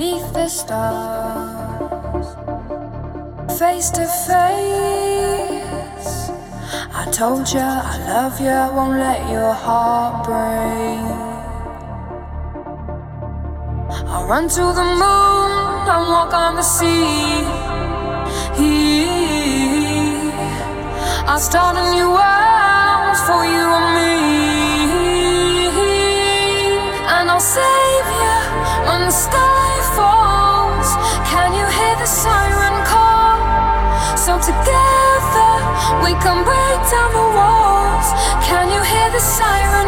beneath the stars. Face to face, I told you I love you, won't let your heart break. I'll run to the moon and walk on the sea. I'll start a new world for you and me. And I'll save you when the stars. we can break down the walls. Can you hear the sirens?